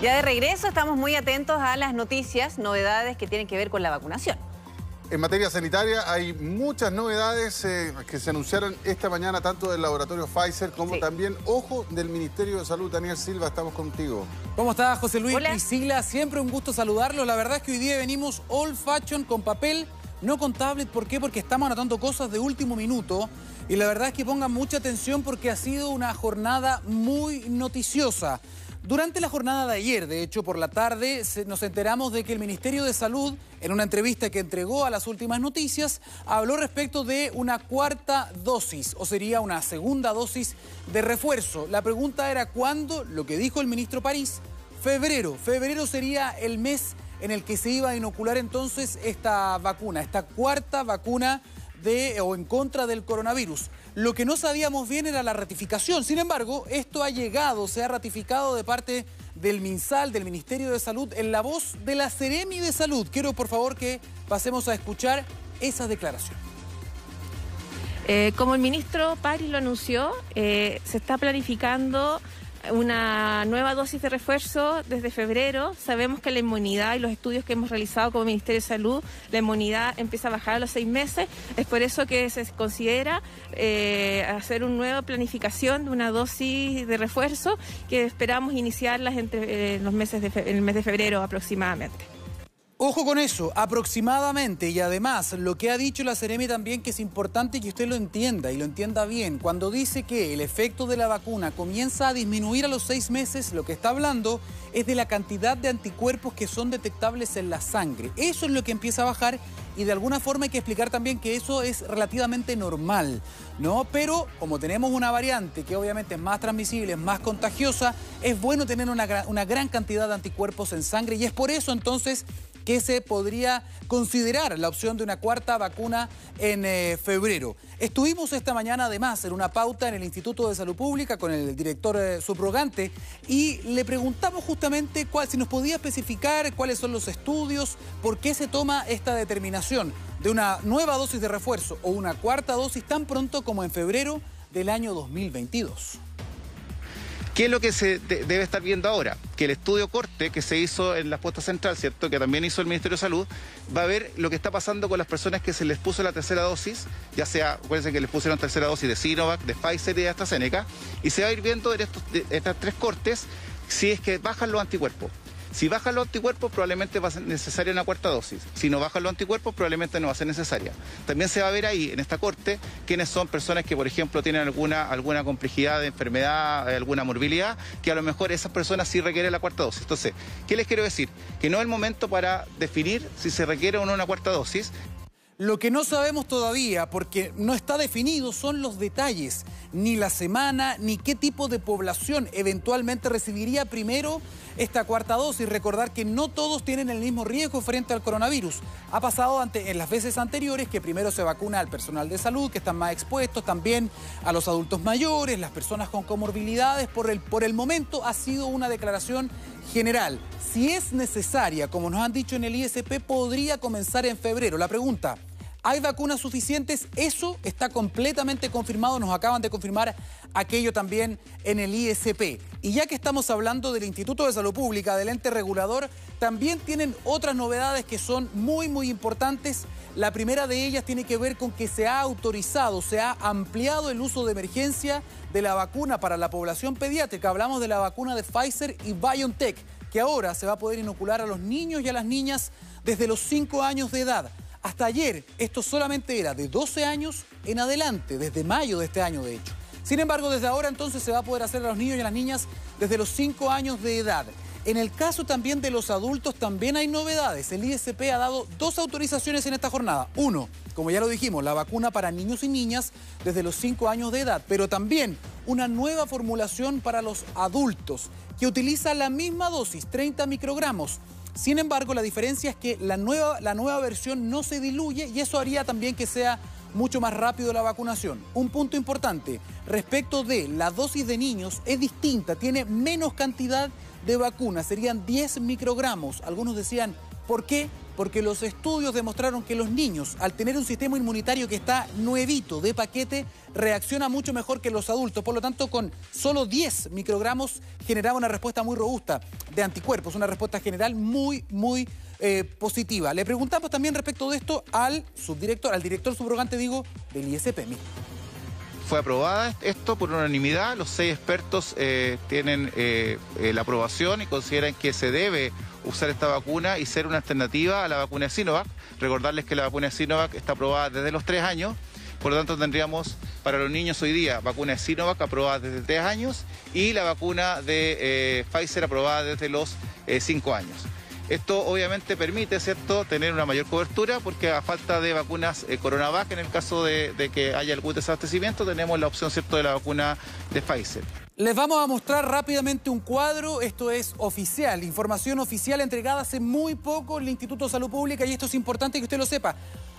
Ya de regreso estamos muy atentos a las noticias, novedades que tienen que ver con la vacunación. En materia sanitaria hay muchas novedades eh, que se anunciaron esta mañana tanto del laboratorio Pfizer como también, ojo, del Ministerio de Salud. Daniel Silva, estamos contigo. ¿Cómo estás, José Luis? Hola. Priscila, siempre un gusto saludarlos. La verdad es que hoy día venimos old fashion con papel, no con tablet. ¿Por qué? Porque estamos anotando cosas de último minuto. Y la verdad es que pongan mucha atención porque ha sido una jornada muy noticiosa. Durante la jornada de ayer, de hecho por la tarde, nos enteramos de que el Ministerio de Salud, en una entrevista que entregó a las últimas noticias, habló respecto de una cuarta dosis, o sería una segunda dosis de refuerzo. La pregunta era cuándo, lo que dijo el ministro París, febrero. Febrero sería el mes en el que se iba a inocular entonces esta vacuna, esta cuarta vacuna de o en contra del coronavirus. Lo que no sabíamos bien era la ratificación. Sin embargo, esto ha llegado, se ha ratificado de parte del MinSal, del Ministerio de Salud, en la voz de la Ceremi de Salud. Quiero, por favor, que pasemos a escuchar esa declaración. Eh, como el ministro Paris lo anunció, eh, se está planificando una nueva dosis de refuerzo desde febrero. Sabemos que la inmunidad y los estudios que hemos realizado como Ministerio de Salud, la inmunidad empieza a bajar a los seis meses. Es por eso que se considera eh, hacer una nueva planificación de una dosis de refuerzo que esperamos iniciarlas entre eh, los meses el mes de febrero aproximadamente. Ojo con eso, aproximadamente, y además lo que ha dicho la Ceremi también que es importante que usted lo entienda y lo entienda bien. Cuando dice que el efecto de la vacuna comienza a disminuir a los seis meses, lo que está hablando es de la cantidad de anticuerpos que son detectables en la sangre. Eso es lo que empieza a bajar y de alguna forma hay que explicar también que eso es relativamente normal, ¿no? Pero como tenemos una variante que obviamente es más transmisible, es más contagiosa, es bueno tener una, una gran cantidad de anticuerpos en sangre y es por eso entonces que se podría considerar la opción de una cuarta vacuna en eh, febrero. Estuvimos esta mañana además en una pauta en el Instituto de Salud Pública con el director eh, subrogante y le preguntamos justamente cuál, si nos podía especificar cuáles son los estudios, por qué se toma esta determinación de una nueva dosis de refuerzo o una cuarta dosis tan pronto como en febrero del año 2022. ¿Qué es lo que se debe estar viendo ahora? Que el estudio corte que se hizo en la puesta central, ¿cierto? Que también hizo el Ministerio de Salud, va a ver lo que está pasando con las personas que se les puso la tercera dosis, ya sea, acuérdense que les pusieron tercera dosis de Sinovac, de Pfizer y de AstraZeneca, y se va a ir viendo en estos, estas tres cortes si es que bajan los anticuerpos. Si bajan los anticuerpos, probablemente va a ser necesaria una cuarta dosis. Si no bajan los anticuerpos, probablemente no va a ser necesaria. También se va a ver ahí, en esta corte, quiénes son personas que, por ejemplo, tienen alguna, alguna complejidad de enfermedad, eh, alguna morbilidad, que a lo mejor esas personas sí requieren la cuarta dosis. Entonces, ¿qué les quiero decir? Que no es el momento para definir si se requiere o no una cuarta dosis. Lo que no sabemos todavía, porque no está definido, son los detalles, ni la semana, ni qué tipo de población eventualmente recibiría primero esta cuarta dosis. Recordar que no todos tienen el mismo riesgo frente al coronavirus. Ha pasado en las veces anteriores que primero se vacuna al personal de salud, que están más expuestos, también a los adultos mayores, las personas con comorbilidades. Por el, por el momento ha sido una declaración general. Si es necesaria, como nos han dicho en el ISP, podría comenzar en febrero. La pregunta, ¿Hay vacunas suficientes? Eso está completamente confirmado, nos acaban de confirmar aquello también en el ISP. Y ya que estamos hablando del Instituto de Salud Pública, del ente regulador, también tienen otras novedades que son muy, muy importantes. La primera de ellas tiene que ver con que se ha autorizado, se ha ampliado el uso de emergencia de la vacuna para la población pediátrica. Hablamos de la vacuna de Pfizer y BioNTech, que ahora se va a poder inocular a los niños y a las niñas desde los 5 años de edad. Hasta ayer esto solamente era de 12 años en adelante, desde mayo de este año de hecho. Sin embargo, desde ahora entonces se va a poder hacer a los niños y a las niñas desde los 5 años de edad. En el caso también de los adultos también hay novedades. El ISP ha dado dos autorizaciones en esta jornada. Uno, como ya lo dijimos, la vacuna para niños y niñas desde los 5 años de edad, pero también una nueva formulación para los adultos que utiliza la misma dosis, 30 microgramos sin embargo, la diferencia es que la nueva, la nueva versión no se diluye y eso haría también que sea mucho más rápido la vacunación. Un punto importante, respecto de la dosis de niños, es distinta, tiene menos cantidad de vacunas, serían 10 microgramos. Algunos decían, ¿por qué? Porque los estudios demostraron que los niños, al tener un sistema inmunitario que está nuevito de paquete, reacciona mucho mejor que los adultos. Por lo tanto, con solo 10 microgramos generaba una respuesta muy robusta de anticuerpos, una respuesta general muy, muy eh, positiva. Le preguntamos también respecto de esto al subdirector, al director subrogante, digo, del ISP. Fue aprobada esto por unanimidad. Los seis expertos eh, tienen eh, la aprobación y consideran que se debe usar esta vacuna y ser una alternativa a la vacuna de Sinovac. Recordarles que la vacuna de Sinovac está aprobada desde los tres años. Por lo tanto, tendríamos para los niños hoy día vacuna de Sinovac aprobada desde tres años y la vacuna de Pfizer aprobada desde los cinco años. Esto obviamente permite, ¿cierto?, tener una mayor cobertura porque a falta de vacunas eh, Coronavac, en el caso de, que haya algún desabastecimiento, tenemos la opción, ¿cierto?, de la vacuna de Pfizer. Les vamos a mostrar rápidamente un cuadro, esto es oficial, información oficial entregada hace muy poco el Instituto de Salud Pública y esto es importante que usted lo sepa.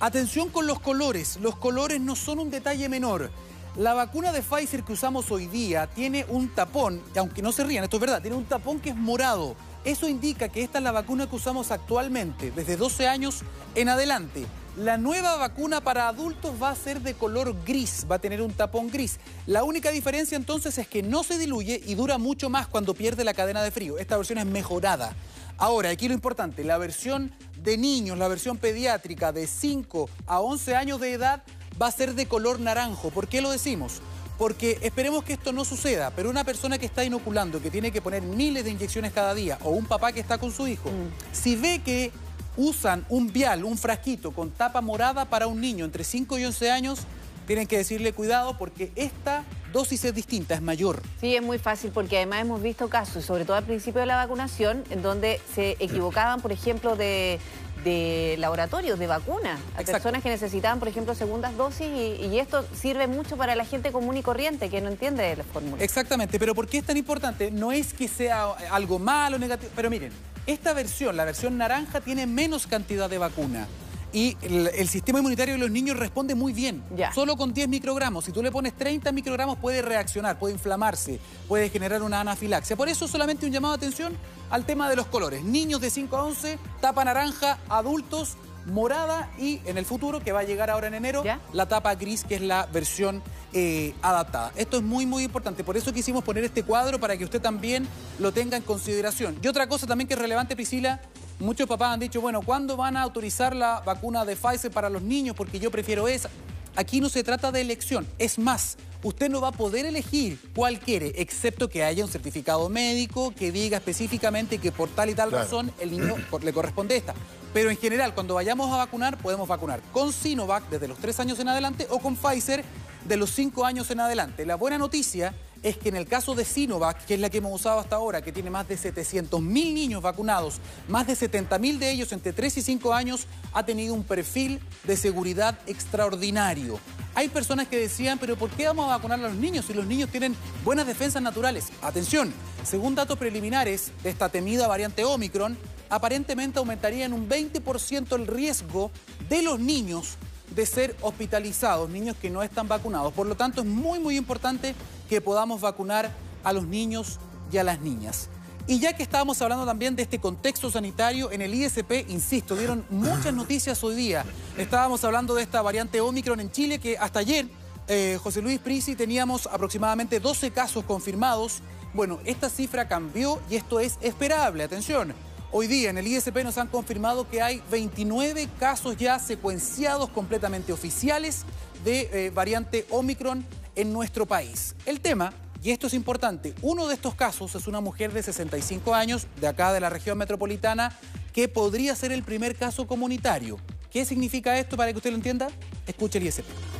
Atención con los colores, los colores no son un detalle menor. La vacuna de Pfizer que usamos hoy día tiene un tapón, aunque no se rían, esto es verdad, tiene un tapón que es morado. Eso indica que esta es la vacuna que usamos actualmente, desde 12 años en adelante. La nueva vacuna para adultos va a ser de color gris, va a tener un tapón gris. La única diferencia entonces es que no se diluye y dura mucho más cuando pierde la cadena de frío. Esta versión es mejorada. Ahora, aquí lo importante, la versión de niños, la versión pediátrica de 5 a 11 años de edad va a ser de color naranjo. ¿Por qué lo decimos? Porque esperemos que esto no suceda, pero una persona que está inoculando, que tiene que poner miles de inyecciones cada día, o un papá que está con su hijo, mm. si ve que usan un vial, un frasquito con tapa morada para un niño entre 5 y 11 años, tienen que decirle cuidado porque esta dosis es distinta, es mayor. Sí, es muy fácil porque además hemos visto casos, sobre todo al principio de la vacunación, en donde se equivocaban, por ejemplo, de de laboratorios, de vacunas, a personas que necesitaban, por ejemplo, segundas dosis y, esto sirve mucho para la gente común y corriente que no entiende la fórmula. Exactamente, pero ¿por qué es tan importante? No es que sea algo malo, negativo, pero miren, esta versión, la versión naranja, tiene menos cantidad de vacuna y el, sistema inmunitario de los niños responde muy bien. Solo con 10 microgramos. Si tú le pones 30 microgramos puede reaccionar, puede inflamarse, puede generar una anafilaxia. Por eso solamente un llamado de atención al tema de los colores. Niños de 5 a 11, tapa naranja, adultos morada y en el futuro, que va a llegar ahora en enero, la tapa gris, que es la versión eh, adaptada. Esto es muy, muy importante. Por eso quisimos poner este cuadro para que usted también lo tenga en consideración. Y otra cosa también que es relevante, Priscila, Muchos papás han dicho, bueno, ¿cuándo van a autorizar la vacuna de Pfizer para los niños? Porque yo prefiero esa. Aquí no se trata de elección. Es más, usted no va a poder elegir cuál quiere, excepto que haya un certificado médico que diga específicamente que por tal y tal razón el niño le corresponde esta. Pero en general, cuando vayamos a vacunar, podemos vacunar con Sinovac desde los tres años en adelante o con Pfizer de los cinco años en adelante. La buena noticia es que en el caso de Sinovac, que es la que hemos usado hasta ahora, que tiene más de 700.000 niños vacunados, más de 70.000 de ellos entre 3 y 5 años, ha tenido un perfil de seguridad extraordinario. Hay personas que decían, pero ¿por qué vamos a vacunar a los niños si los niños tienen buenas defensas naturales? Atención, según datos preliminares de esta temida variante Omicron, aparentemente aumentaría en un 20% el riesgo de los niños de ser hospitalizados, niños que no están vacunados. Por lo tanto, es muy, muy importante que podamos vacunar a los niños y a las niñas. Y ya que estábamos hablando también de este contexto sanitario, en el ISP, insisto, dieron muchas noticias hoy día. Estábamos hablando de esta variante Omicron en Chile, que hasta ayer, eh, José Luis Prisi, teníamos aproximadamente 12 casos confirmados. Bueno, esta cifra cambió y esto es esperable. Atención, Hoy día en el ISP nos han confirmado que hay 29 casos ya secuenciados completamente oficiales de eh, variante Omicron en nuestro país. El tema, y esto es importante, uno de estos casos es una mujer de 65 años de acá de la región metropolitana que podría ser el primer caso comunitario. ¿Qué significa esto para que usted lo entienda? Escuche el ISP.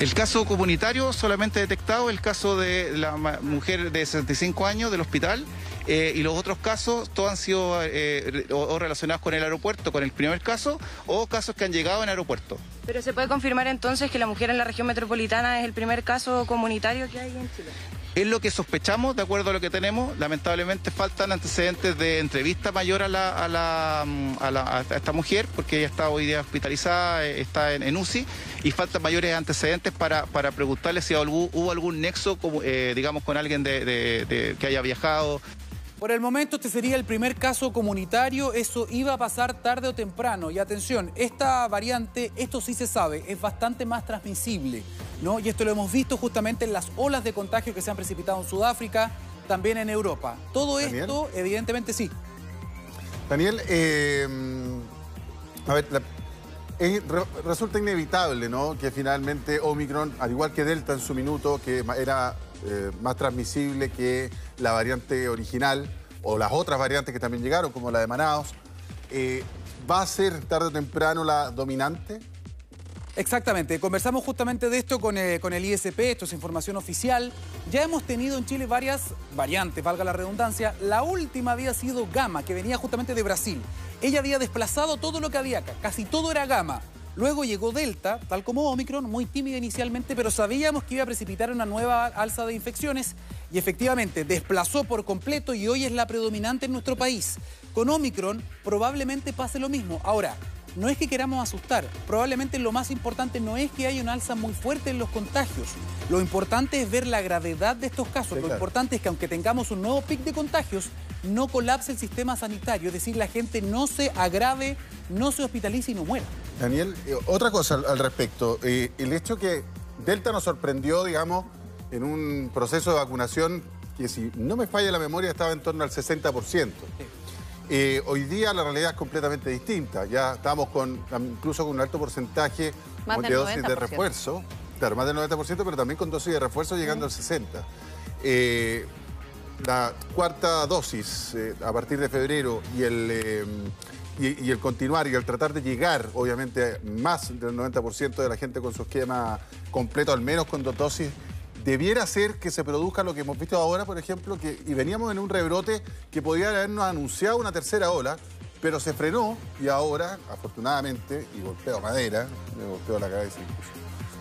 El caso comunitario solamente detectado el caso de la mujer de 65 años del hospital eh, y los otros casos, todos han sido eh, relacionados con el aeropuerto, con el primer caso, o casos que han llegado en aeropuerto. Pero se puede confirmar entonces que la mujer en la región metropolitana es el primer caso comunitario que hay en Chile. Es lo que sospechamos, de acuerdo a lo que tenemos. Lamentablemente faltan antecedentes de entrevista mayor a, la, a, la, a, esta mujer, porque ella está hoy día hospitalizada, eh, está en, UCI, y faltan mayores antecedentes para, para preguntarle si hubo, algún nexo, digamos, con alguien de, que haya viajado Por el momento este sería el primer caso comunitario, eso iba a pasar tarde o temprano. Y atención, esta variante, esto sí se sabe, es bastante más transmisible, ¿no? Y esto lo hemos visto justamente en las olas de contagio que se han precipitado en Sudáfrica, también en Europa. Todo esto, evidentemente sí. Daniel, eh, a ver, resulta inevitable, ¿no? Que finalmente Omicron, al igual que Delta en su minuto, que era eh, más transmisible que la variante original o las otras variantes que también llegaron, como la de Manaus, eh, ¿va a ser tarde o temprano la dominante? Exactamente, conversamos justamente de esto con, eh, con, el ISP, esto es información oficial. Ya hemos tenido en Chile varias variantes, valga la redundancia. La última había sido Gama, que venía justamente de Brasil. Ella había desplazado todo lo que había acá, casi todo era Gama. Luego llegó Delta, tal como Omicron, muy tímida inicialmente, pero sabíamos que iba a precipitar una nueva alza de infecciones y efectivamente desplazó por completo y hoy es la predominante en nuestro país. Con Omicron probablemente pase lo mismo. Ahora, no es que queramos asustar, probablemente lo más importante no es que haya una alza muy fuerte en los contagios, lo importante es ver la gravedad de estos casos, lo importante es que aunque tengamos un nuevo pic de contagios, no colapse el sistema sanitario, es decir, la gente no se agrave, no se hospitalice y no muera. Daniel, eh, otra cosa al, respecto. Eh, el hecho que Delta nos sorprendió, digamos, en un proceso de vacunación que si no me falla la memoria estaba en torno al 60%. Eh, hoy día la realidad es completamente distinta. Ya estamos con incluso con un alto porcentaje de dosis de refuerzo. Claro, más del 90%, pero también con dosis de refuerzo llegando al 60%. la cuarta dosis a partir de febrero y el y, el continuar y el tratar de llegar, obviamente, más del 90% de la gente con su esquema completo, al menos con dos dosis, debiera ser que se produzca lo que hemos visto ahora, por ejemplo, que, y veníamos en un rebrote que podía habernos anunciado una tercera ola, pero se frenó y ahora, afortunadamente, y golpeo madera, me golpeo la cabeza incluso,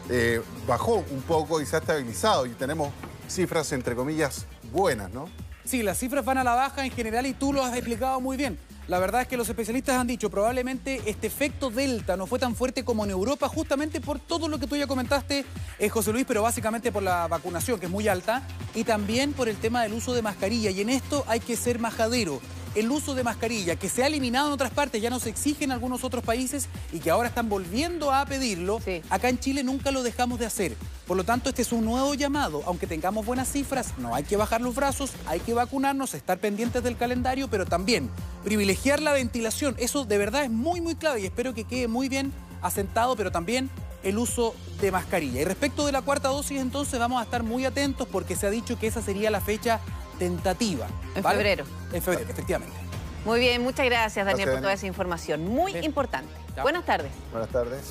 eh, bajó un poco y se ha estabilizado y tenemos cifras, entre comillas, buenas, ¿no? Sí, las cifras van a la baja en general y tú lo has explicado muy bien. La verdad es que los especialistas han dicho probablemente este efecto delta no fue tan fuerte como en Europa justamente por todo lo que tú ya comentaste, eh, José Luis, pero básicamente por la vacunación que es muy alta y también por el tema del uso de mascarilla. Y en esto hay que ser majadero. El uso de mascarilla, que se ha eliminado en otras partes, ya no se exige en algunos otros países y que ahora están volviendo a pedirlo, acá en Chile nunca lo dejamos de hacer. Por lo tanto, este es un nuevo llamado. Aunque tengamos buenas cifras, no hay que bajar los brazos, hay que vacunarnos, estar pendientes del calendario, pero también privilegiar la ventilación. Eso de verdad es muy, muy clave y espero que quede muy bien asentado, pero también el uso de mascarilla. Y respecto de la cuarta dosis, entonces vamos a estar muy atentos porque se ha dicho que esa sería la fecha tentativa. En febrero. En febrero, efectivamente. Muy bien, muchas gracias Daniel por toda esa información. Muy importante. Buenas tardes. Buenas tardes.